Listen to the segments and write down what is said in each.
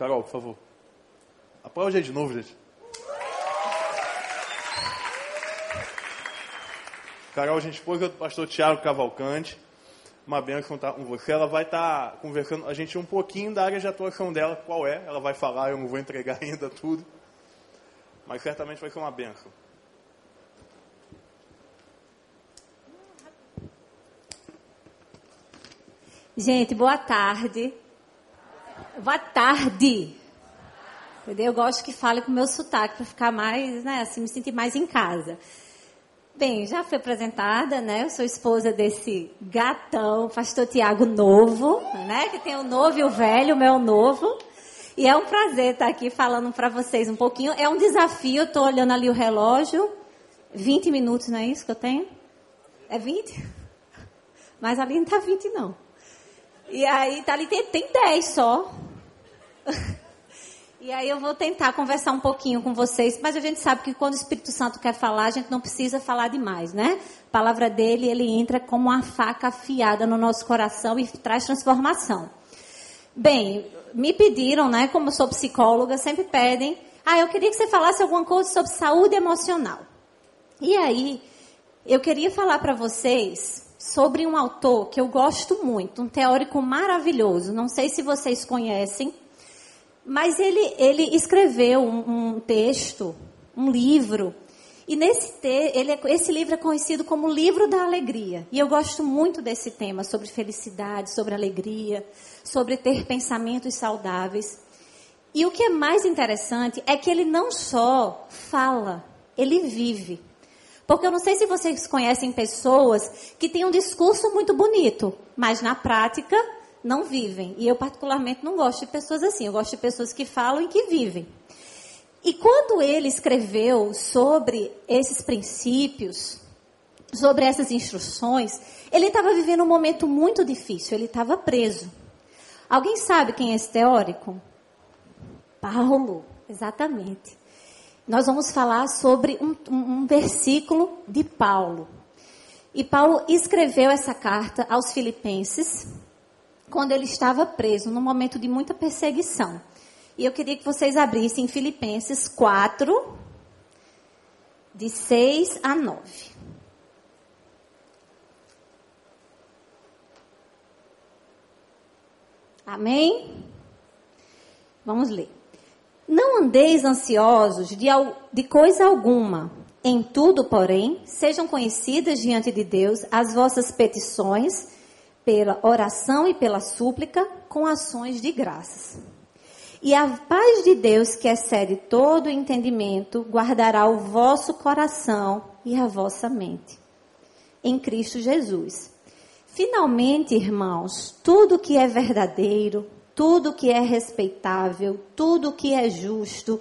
Carol, por favor. Aplaude de novo, gente. Carol, gente esposa do pastor Tiago Cavalcante. Uma benção estar com você. Ela vai estar conversando a gente um pouquinho da área de atuação dela, qual é. Ela vai falar, eu não vou entregar ainda tudo. Mas certamente vai ser uma benção. Gente, boa tarde. Boa tarde. Entendeu? Eu gosto que fale com o meu sotaque para ficar mais, né, assim, me sentir mais em casa. Bem, já fui apresentada, né? Eu sou esposa desse gatão, pastor Tiago Novo, né? Que tem o novo e o velho, o meu novo. E é um prazer estar aqui falando para vocês um pouquinho. É um desafio, eu estou olhando ali o relógio. 20 minutos, não é isso que eu tenho? É 20? Mas ali não está 20, não. E aí, tá ali, tem, tem 10 só. E aí eu vou tentar conversar um pouquinho com vocês, mas a gente sabe que quando o Espírito Santo quer falar, a gente não precisa falar demais, né? A palavra dele, ele entra como uma faca afiada no nosso coração e traz transformação. Bem, me pediram, né, como sou psicóloga, sempre pedem, ah, eu queria que você falasse alguma coisa sobre saúde emocional. E aí, eu queria falar para vocês sobre um autor que eu gosto muito, um teórico maravilhoso. Não sei se vocês conhecem, mas ele, ele escreveu um, um texto, um livro, e nesse te, ele é, esse livro é conhecido como livro da alegria. E eu gosto muito desse tema sobre felicidade, sobre alegria, sobre ter pensamentos saudáveis. E o que é mais interessante é que ele não só fala, ele vive. Porque eu não sei se vocês conhecem pessoas que têm um discurso muito bonito, mas na prática não vivem. E eu, particularmente, não gosto de pessoas assim. Eu gosto de pessoas que falam e que vivem. E quando ele escreveu sobre esses princípios, sobre essas instruções, ele estava vivendo um momento muito difícil. Ele estava preso. Alguém sabe quem é esse teórico? Paulo, exatamente. Nós vamos falar sobre um, um versículo de Paulo. E Paulo escreveu essa carta aos Filipenses, quando ele estava preso, num momento de muita perseguição. E eu queria que vocês abrissem Filipenses 4, de 6 a 9. Amém? Vamos ler. Não andeis ansiosos de, de coisa alguma. Em tudo, porém, sejam conhecidas diante de Deus as vossas petições pela oração e pela súplica com ações de graças. E a paz de Deus, que excede todo o entendimento, guardará o vosso coração e a vossa mente. Em Cristo Jesus. Finalmente, irmãos, tudo que é verdadeiro, tudo que é respeitável, tudo que é justo,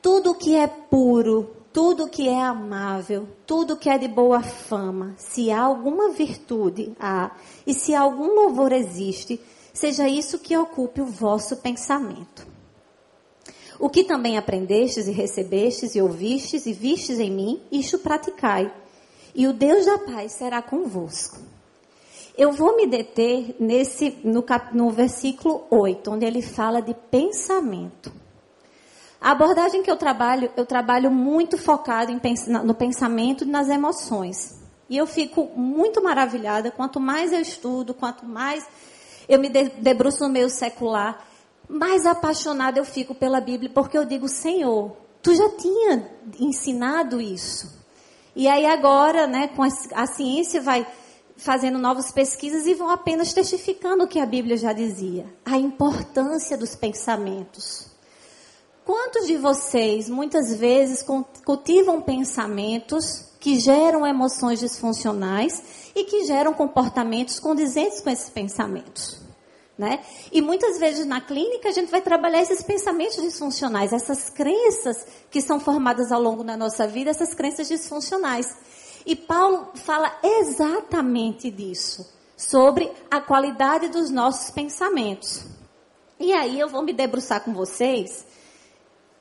tudo que é puro, tudo que é amável, tudo que é de boa fama, se há alguma virtude há, e se algum louvor existe, seja isso que ocupe o vosso pensamento. O que também aprendestes e recebestes e ouvistes e vistes em mim, isto praticai, e o Deus da paz será convosco. Eu vou me deter nesse no, cap, no versículo 8, onde ele fala de pensamento. A abordagem que eu trabalho, eu trabalho muito focado em, no pensamento e nas emoções. E eu fico muito maravilhada, quanto mais eu estudo, quanto mais eu me debruço no meio secular, mais apaixonada eu fico pela Bíblia, porque eu digo, Senhor, tu já tinha ensinado isso. E aí agora, né, com a, a ciência vai fazendo novas pesquisas e vão apenas testificando o que a Bíblia já dizia, a importância dos pensamentos. Quantos de vocês muitas vezes cultivam pensamentos que geram emoções disfuncionais e que geram comportamentos condizentes com esses pensamentos? Né? E muitas vezes na clínica a gente vai trabalhar esses pensamentos disfuncionais, essas crenças que são formadas ao longo da nossa vida, essas crenças disfuncionais. E Paulo fala exatamente disso, sobre a qualidade dos nossos pensamentos. E aí eu vou me debruçar com vocês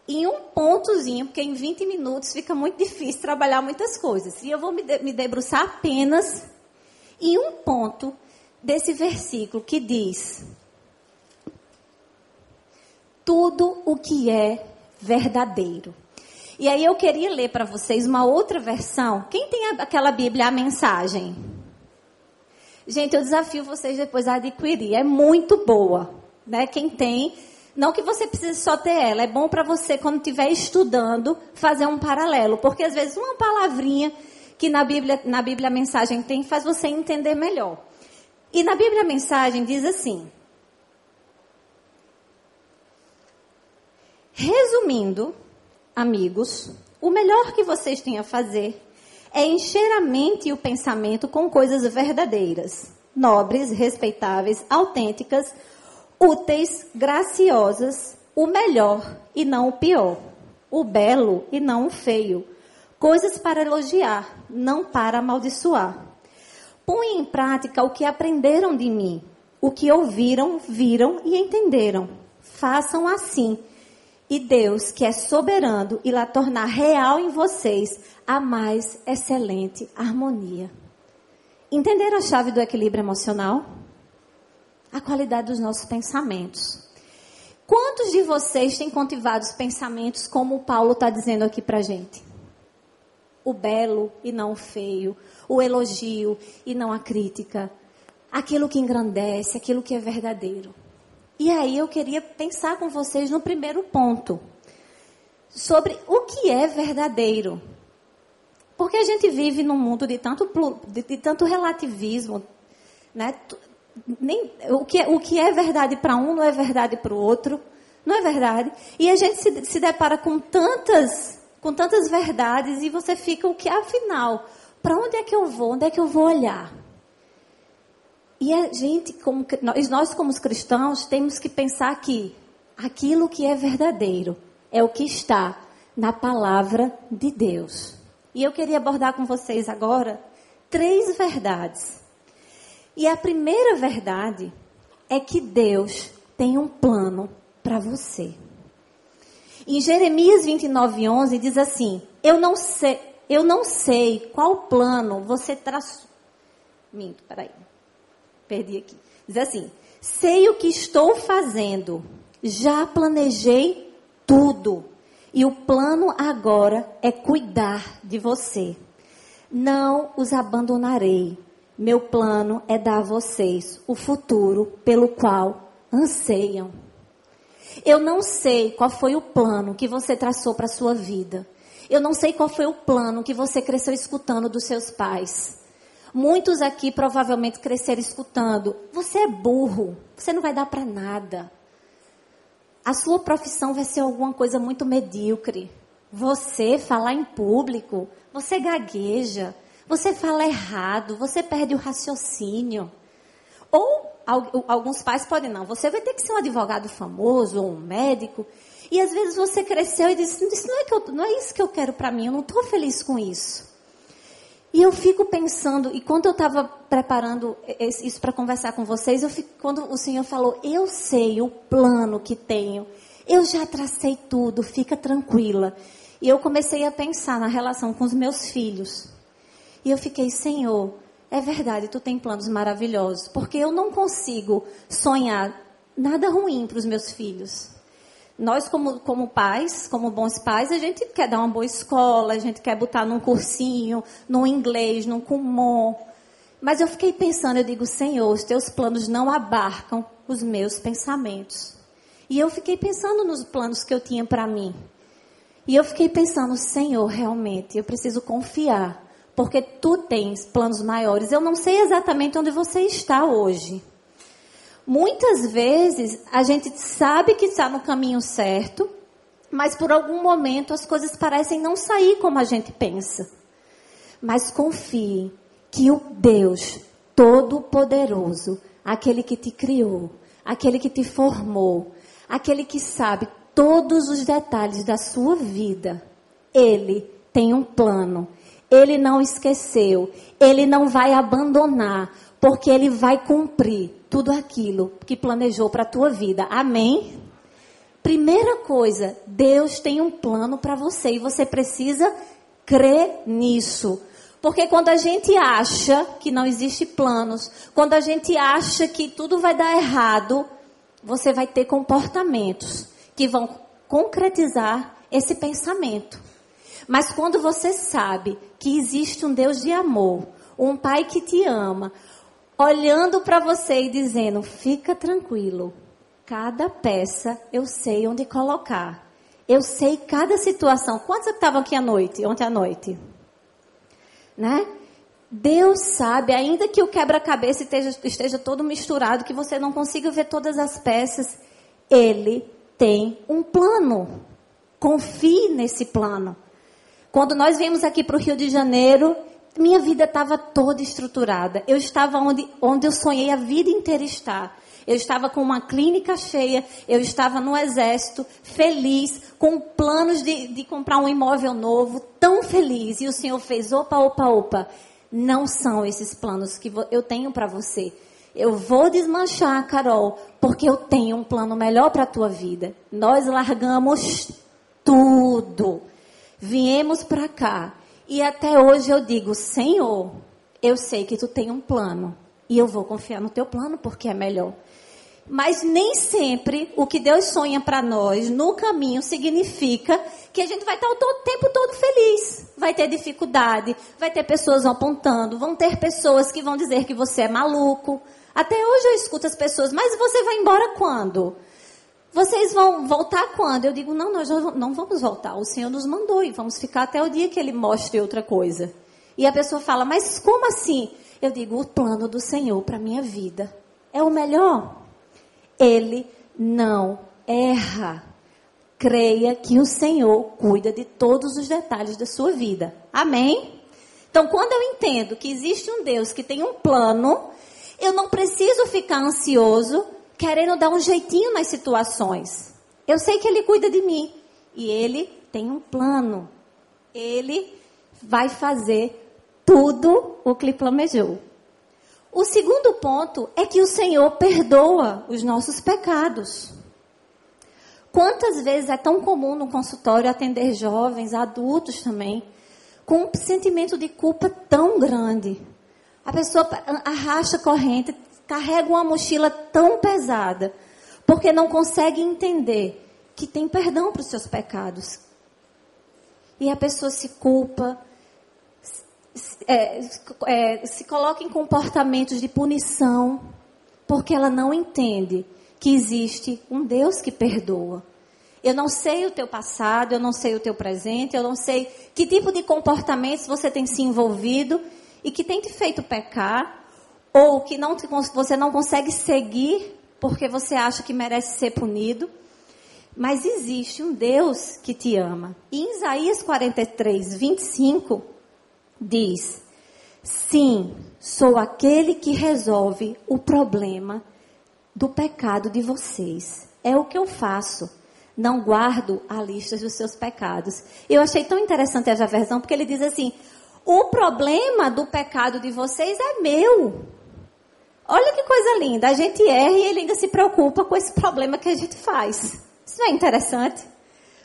em um pontozinho, porque em 20 minutos fica muito difícil trabalhar muitas coisas. E eu vou me, de, me debruçar apenas em um ponto desse versículo que diz: tudo o que é verdadeiro. E aí eu queria ler para vocês uma outra versão. Quem tem aquela Bíblia, a mensagem? Gente, eu desafio vocês depois a adquirir. É muito boa. Né? Quem tem, não que você precise só ter ela, é bom para você, quando estiver estudando, fazer um paralelo. Porque às vezes uma palavrinha que na Bíblia, na Bíblia a mensagem tem faz você entender melhor. E na Bíblia a mensagem diz assim: Resumindo, amigos, o melhor que vocês têm a fazer é encher a mente e o pensamento com coisas verdadeiras, nobres, respeitáveis, autênticas, úteis, graciosas, o melhor e não o pior, o belo e não o feio, coisas para elogiar, não para amaldiçoar. Põe em prática o que aprenderam de mim, o que ouviram, viram e entenderam. Façam assim. E Deus, que é soberano, irá tornar real em vocês a mais excelente harmonia. Entenderam a chave do equilíbrio emocional? a qualidade dos nossos pensamentos. Quantos de vocês têm cultivado os pensamentos como o Paulo está dizendo aqui para gente? O belo e não o feio, o elogio e não a crítica, aquilo que engrandece, aquilo que é verdadeiro. E aí eu queria pensar com vocês no primeiro ponto, sobre o que é verdadeiro. Porque a gente vive num mundo de tanto, de, de tanto relativismo, né? nem, o, que, é, o que é verdade para um não é verdade para o outro. Não é verdade? E a gente se, se depara com tantas, com tantas verdades e você fica o que afinal, para onde é que eu vou? Onde é que eu vou olhar? E a gente, como, nós, nós como cristãos, temos que pensar que aquilo que é verdadeiro é o que está na palavra de Deus. E eu queria abordar com vocês agora três verdades e a primeira verdade é que Deus tem um plano para você. Em Jeremias 29:11 diz assim: Eu não sei, eu não sei qual plano você traçou. Minto, peraí. Perdi aqui. Diz assim: Sei o que estou fazendo. Já planejei tudo. E o plano agora é cuidar de você. Não os abandonarei meu plano é dar a vocês o futuro pelo qual anseiam. Eu não sei qual foi o plano que você traçou para a sua vida. Eu não sei qual foi o plano que você cresceu escutando dos seus pais. Muitos aqui provavelmente cresceram escutando: você é burro, você não vai dar para nada. A sua profissão vai ser alguma coisa muito medíocre. Você falar em público, você gagueja, você fala errado, você perde o raciocínio. Ou alguns pais podem, não, você vai ter que ser um advogado famoso ou um médico. E às vezes você cresceu e disse, não é, eu, não é isso que eu quero para mim, eu não estou feliz com isso. E eu fico pensando, e quando eu estava preparando isso para conversar com vocês, eu fico, quando o Senhor falou, eu sei o plano que tenho, eu já tracei tudo, fica tranquila. E eu comecei a pensar na relação com os meus filhos. E eu fiquei, Senhor, é verdade, tu tem planos maravilhosos, porque eu não consigo sonhar nada ruim para os meus filhos. Nós, como, como pais, como bons pais, a gente quer dar uma boa escola, a gente quer botar num cursinho, num inglês, num Kumon. Mas eu fiquei pensando, eu digo, Senhor, os teus planos não abarcam os meus pensamentos. E eu fiquei pensando nos planos que eu tinha para mim. E eu fiquei pensando, Senhor, realmente, eu preciso confiar porque tu tens planos maiores. Eu não sei exatamente onde você está hoje. Muitas vezes a gente sabe que está no caminho certo, mas por algum momento as coisas parecem não sair como a gente pensa. Mas confie que o Deus Todo-Poderoso, aquele que te criou, aquele que te formou, aquele que sabe todos os detalhes da sua vida, ele tem um plano ele não esqueceu. Ele não vai abandonar, porque ele vai cumprir tudo aquilo que planejou para a tua vida. Amém? Primeira coisa, Deus tem um plano para você e você precisa crer nisso. Porque quando a gente acha que não existe planos, quando a gente acha que tudo vai dar errado, você vai ter comportamentos que vão concretizar esse pensamento. Mas quando você sabe que existe um Deus de amor, um Pai que te ama, olhando para você e dizendo: fica tranquilo, cada peça eu sei onde colocar. Eu sei cada situação. Quantos estavam aqui à noite, ontem à noite? Né? Deus sabe, ainda que o quebra-cabeça esteja, esteja todo misturado, que você não consiga ver todas as peças, Ele tem um plano. Confie nesse plano. Quando nós viemos aqui para o Rio de Janeiro, minha vida estava toda estruturada. Eu estava onde, onde eu sonhei a vida inteira estar. Eu estava com uma clínica cheia, eu estava no exército, feliz, com planos de, de comprar um imóvel novo, tão feliz. E o Senhor fez, opa, opa, opa. Não são esses planos que eu tenho para você. Eu vou desmanchar, Carol, porque eu tenho um plano melhor para a tua vida. Nós largamos tudo. Viemos para cá. E até hoje eu digo, Senhor, eu sei que tu tem um plano. E eu vou confiar no teu plano porque é melhor. Mas nem sempre o que Deus sonha para nós no caminho significa que a gente vai estar o tempo todo feliz. Vai ter dificuldade, vai ter pessoas apontando, vão ter pessoas que vão dizer que você é maluco. Até hoje eu escuto as pessoas, mas você vai embora quando? Vocês vão voltar quando? Eu digo, não, nós não vamos voltar. O Senhor nos mandou e vamos ficar até o dia que Ele mostre outra coisa. E a pessoa fala, mas como assim? Eu digo, o plano do Senhor para minha vida é o melhor. Ele não erra. Creia que o Senhor cuida de todos os detalhes da sua vida. Amém? Então, quando eu entendo que existe um Deus que tem um plano, eu não preciso ficar ansioso, querendo dar um jeitinho nas situações. Eu sei que Ele cuida de mim. E Ele tem um plano. Ele vai fazer tudo o que ele planejou. O segundo ponto é que o Senhor perdoa os nossos pecados. Quantas vezes é tão comum no consultório atender jovens, adultos também, com um sentimento de culpa tão grande? A pessoa arrasta corrente, carrega uma mochila tão pesada, porque não consegue entender que tem perdão para os seus pecados. E a pessoa se culpa, é, é, se coloca em comportamentos de punição, porque ela não entende que existe um Deus que perdoa. Eu não sei o teu passado, eu não sei o teu presente, eu não sei que tipo de comportamentos você tem se envolvido e que tem te feito pecar, ou que não te, você não consegue seguir porque você acha que merece ser punido. Mas existe um Deus que te ama. E em Isaías 43, 25, diz: Sim, sou aquele que resolve o problema do pecado de vocês. É o que eu faço. Não guardo a lista dos seus pecados. Eu achei tão interessante essa versão, porque ele diz assim: o problema do pecado de vocês é meu. Olha que coisa linda. A gente erra e ele ainda se preocupa com esse problema que a gente faz. Isso não é interessante?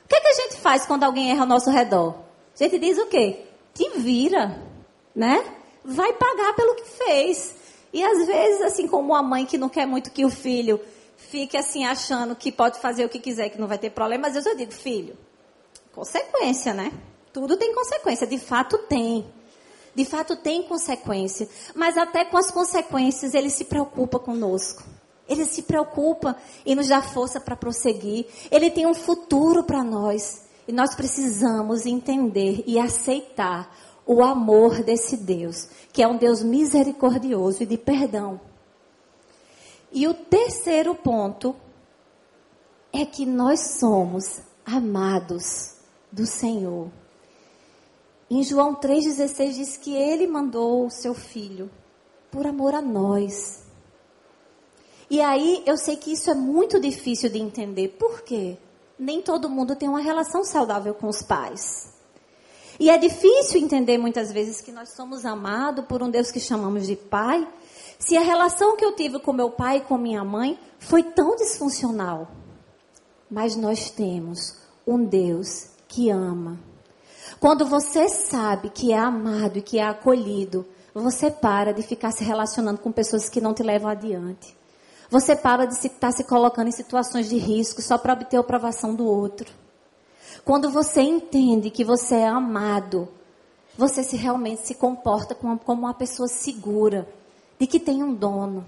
O que, é que a gente faz quando alguém erra ao nosso redor? A gente diz o quê? te vira, né? Vai pagar pelo que fez. E às vezes, assim como uma mãe que não quer muito que o filho fique assim achando que pode fazer o que quiser, que não vai ter problema, às vezes eu digo, filho, consequência, né? Tudo tem consequência, de fato tem. De fato tem consequência. Mas até com as consequências ele se preocupa conosco. Ele se preocupa em nos dar força para prosseguir. Ele tem um futuro para nós. E nós precisamos entender e aceitar o amor desse Deus, que é um Deus misericordioso e de perdão. E o terceiro ponto é que nós somos amados do Senhor. Em João 3,16 diz que ele mandou o seu filho por amor a nós. E aí eu sei que isso é muito difícil de entender. Por quê? nem todo mundo tem uma relação saudável com os pais. E é difícil entender muitas vezes que nós somos amados por um Deus que chamamos de pai, se a relação que eu tive com meu pai e com minha mãe foi tão disfuncional. Mas nós temos um Deus que ama. Quando você sabe que é amado e que é acolhido, você para de ficar se relacionando com pessoas que não te levam adiante. Você para de estar se, tá se colocando em situações de risco só para obter a aprovação do outro. Quando você entende que você é amado, você se realmente se comporta como, como uma pessoa segura, de que tem um dono.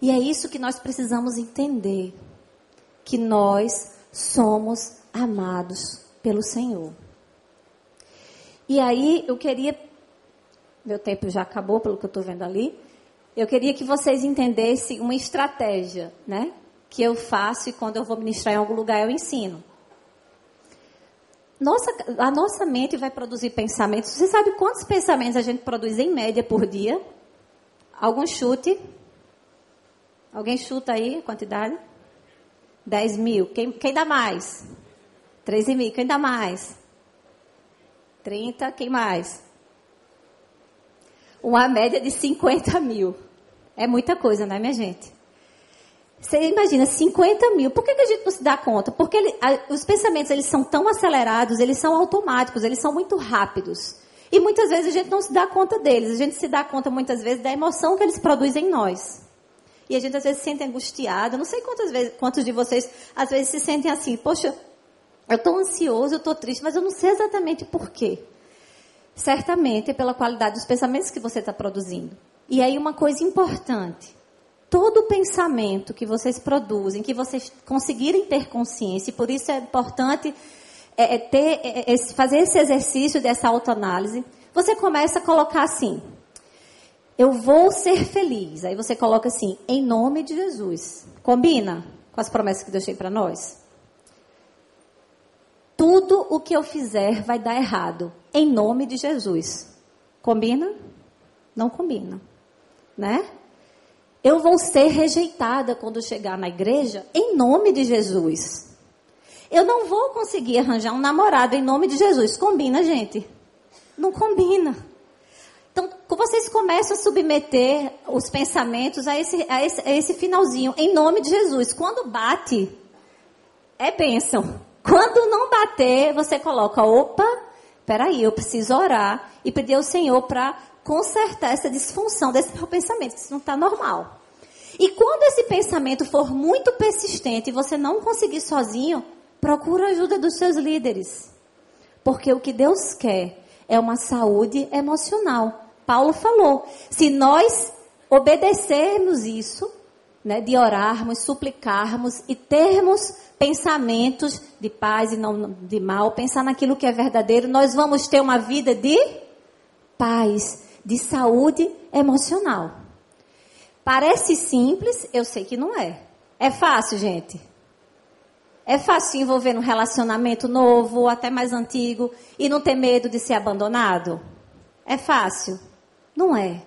E é isso que nós precisamos entender: que nós somos amados pelo Senhor. E aí eu queria, meu tempo já acabou pelo que eu estou vendo ali, eu queria que vocês entendessem uma estratégia, né? Que eu faço e quando eu vou ministrar em algum lugar eu ensino. Nossa, a nossa mente vai produzir pensamentos. Você sabe quantos pensamentos a gente produz em média por dia? Algum chute? Alguém chuta aí a quantidade? 10 mil. Quem, quem dá mais? 13 mil. Quem dá mais? 30. Quem mais? Uma média de 50 mil. É muita coisa, não é, minha gente? Você imagina, 50 mil. Por que, que a gente não se dá conta? Porque ele, a, os pensamentos eles são tão acelerados, eles são automáticos, eles são muito rápidos. E muitas vezes a gente não se dá conta deles. A gente se dá conta muitas vezes da emoção que eles produzem em nós. E a gente às vezes se sente angustiado. Não sei quantas vezes, quantos de vocês às vezes se sentem assim, poxa, eu estou ansioso, eu estou triste, mas eu não sei exatamente por quê. Certamente é pela qualidade dos pensamentos que você está produzindo. E aí uma coisa importante todo pensamento que vocês produzem, que vocês conseguirem ter consciência, e por isso é importante é, é ter, é, é, fazer esse exercício dessa autoanálise, você começa a colocar assim: eu vou ser feliz. Aí você coloca assim, em nome de Jesus. Combina com as promessas que Deus tem para nós? Tudo o que eu fizer vai dar errado, em nome de Jesus. Combina? Não combina, né? Eu vou ser rejeitada quando chegar na igreja em nome de Jesus. Eu não vou conseguir arranjar um namorado em nome de Jesus. Combina, gente? Não combina. Então, vocês começam a submeter os pensamentos a esse, a esse, a esse finalzinho, em nome de Jesus. Quando bate, é bênção. Quando não bater, você coloca, opa, peraí, eu preciso orar e pedir ao Senhor para consertar essa disfunção desse meu pensamento, que isso não está normal. E quando esse pensamento for muito persistente e você não conseguir sozinho, procura a ajuda dos seus líderes. Porque o que Deus quer é uma saúde emocional. Paulo falou: se nós obedecermos isso, né, de orarmos, suplicarmos e termos pensamentos de paz e não de mal, pensar naquilo que é verdadeiro, nós vamos ter uma vida de paz, de saúde emocional. Parece simples, eu sei que não é. É fácil, gente? É fácil envolver num relacionamento novo, até mais antigo, e não ter medo de ser abandonado? É fácil? Não é.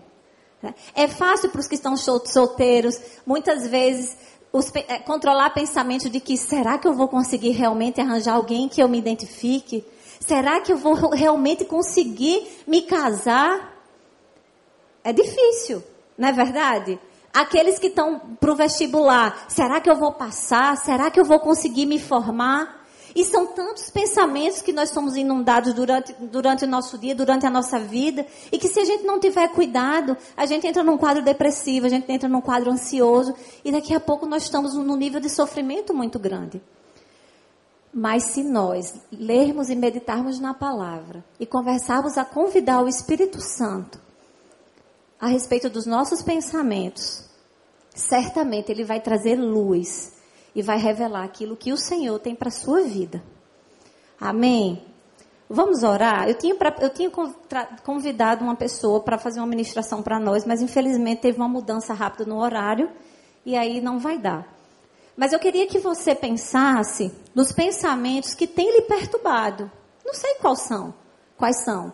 É fácil para os que estão solteiros, muitas vezes, os, é, controlar pensamentos de que será que eu vou conseguir realmente arranjar alguém que eu me identifique? Será que eu vou realmente conseguir me casar? É difícil. Não é verdade? Aqueles que estão para o vestibular, será que eu vou passar? Será que eu vou conseguir me formar? E são tantos pensamentos que nós somos inundados durante, durante o nosso dia, durante a nossa vida, e que se a gente não tiver cuidado, a gente entra num quadro depressivo, a gente entra num quadro ansioso, e daqui a pouco nós estamos num nível de sofrimento muito grande. Mas se nós lermos e meditarmos na palavra e conversarmos a convidar o Espírito Santo a respeito dos nossos pensamentos, certamente ele vai trazer luz e vai revelar aquilo que o Senhor tem para a sua vida. Amém? Vamos orar? Eu tinha, pra, eu tinha convidado uma pessoa para fazer uma ministração para nós, mas infelizmente teve uma mudança rápida no horário e aí não vai dar. Mas eu queria que você pensasse nos pensamentos que têm lhe perturbado. Não sei quais são. Quais são?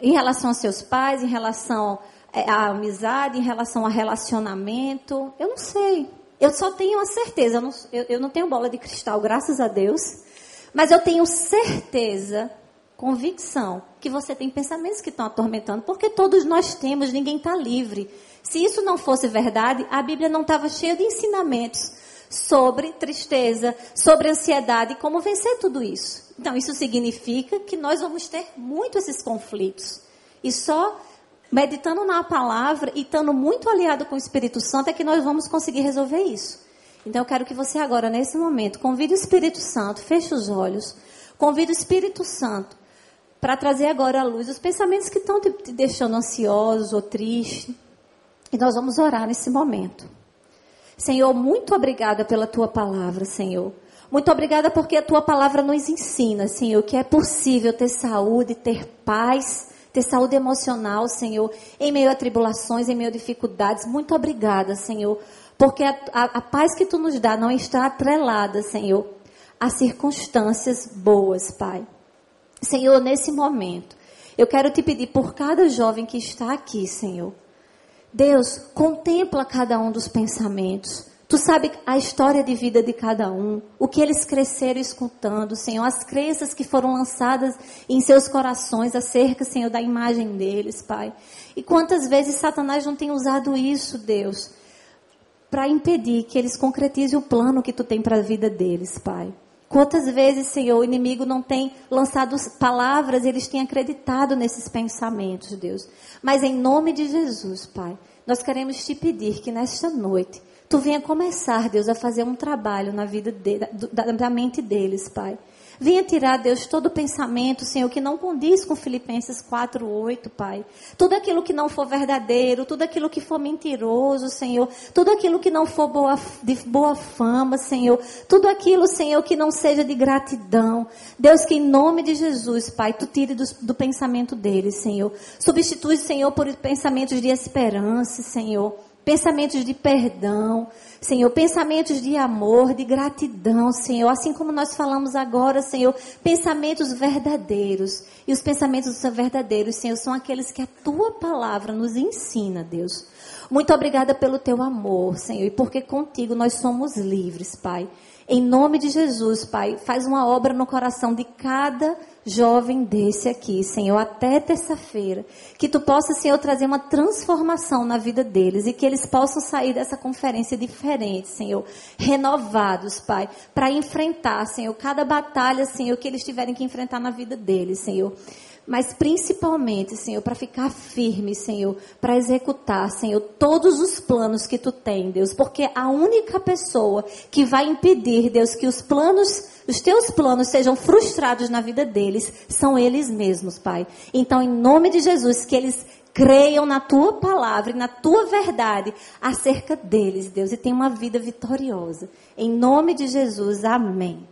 Em relação aos seus pais, em relação é, a amizade, em relação a relacionamento. Eu não sei. Eu só tenho a certeza, eu não, eu, eu não tenho bola de cristal, graças a Deus. Mas eu tenho certeza, convicção, que você tem pensamentos que estão atormentando, porque todos nós temos, ninguém está livre. Se isso não fosse verdade, a Bíblia não estava cheia de ensinamentos sobre tristeza, sobre ansiedade como vencer tudo isso. Então, isso significa que nós vamos ter muito esses conflitos. E só meditando na palavra e estando muito aliado com o Espírito Santo, é que nós vamos conseguir resolver isso. Então eu quero que você agora, nesse momento, convide o Espírito Santo, feche os olhos, convide o Espírito Santo para trazer agora à luz os pensamentos que estão te, deixando ansioso ou triste. E nós vamos orar nesse momento. Senhor, muito obrigada pela tua palavra, Senhor. Muito obrigada porque a tua palavra nos ensina, Senhor, que é possível ter saúde, ter paz, ter saúde emocional, Senhor, em meio a tribulações, em meio a dificuldades. Muito obrigada, Senhor, porque a, a, a paz que tu nos dá não está atrelada, Senhor, a circunstâncias boas, Pai. Senhor, nesse momento, eu quero te pedir por cada jovem que está aqui, Senhor. Deus, contempla cada um dos pensamentos. Tu sabe a história de vida de cada um, o que eles cresceram escutando, Senhor, as crenças que foram lançadas em seus corações acerca, Senhor, da imagem deles, Pai. E quantas vezes Satanás não tem usado isso, Deus, para impedir que eles concretizem o plano que tu tem para a vida deles, Pai. Quantas vezes, Senhor, o inimigo não tem lançado palavras, eles têm acreditado nesses pensamentos, Deus. Mas em nome de Jesus, Pai, nós queremos te pedir que nesta noite Tu venha começar, Deus, a fazer um trabalho na vida de, da, da mente deles, Pai. Venha tirar, Deus, todo pensamento, Senhor, que não condiz com Filipenses 4:8, Pai. Tudo aquilo que não for verdadeiro, tudo aquilo que for mentiroso, Senhor. Tudo aquilo que não for boa, de boa fama, Senhor. Tudo aquilo, Senhor, que não seja de gratidão. Deus, que em nome de Jesus, Pai, Tu tire do, do pensamento deles, Senhor. Substitui, Senhor, por pensamentos de esperança, Senhor pensamentos de perdão, Senhor, pensamentos de amor, de gratidão, Senhor, assim como nós falamos agora, Senhor, pensamentos verdadeiros. E os pensamentos verdadeiros, Senhor, são aqueles que a tua palavra nos ensina, Deus. Muito obrigada pelo teu amor, Senhor, e porque contigo nós somos livres, Pai. Em nome de Jesus, Pai, faz uma obra no coração de cada jovem desse aqui, Senhor, até terça-feira. Que tu possa, Senhor, trazer uma transformação na vida deles e que eles possam sair dessa conferência diferente, Senhor, renovados, Pai, para enfrentar, Senhor, cada batalha, Senhor, que eles tiverem que enfrentar na vida deles, Senhor mas principalmente, Senhor, para ficar firme, Senhor, para executar, Senhor, todos os planos que tu tem, Deus, porque a única pessoa que vai impedir, Deus, que os planos, os teus planos sejam frustrados na vida deles, são eles mesmos, Pai. Então, em nome de Jesus, que eles creiam na tua palavra e na tua verdade acerca deles, Deus, e tenham uma vida vitoriosa. Em nome de Jesus, amém.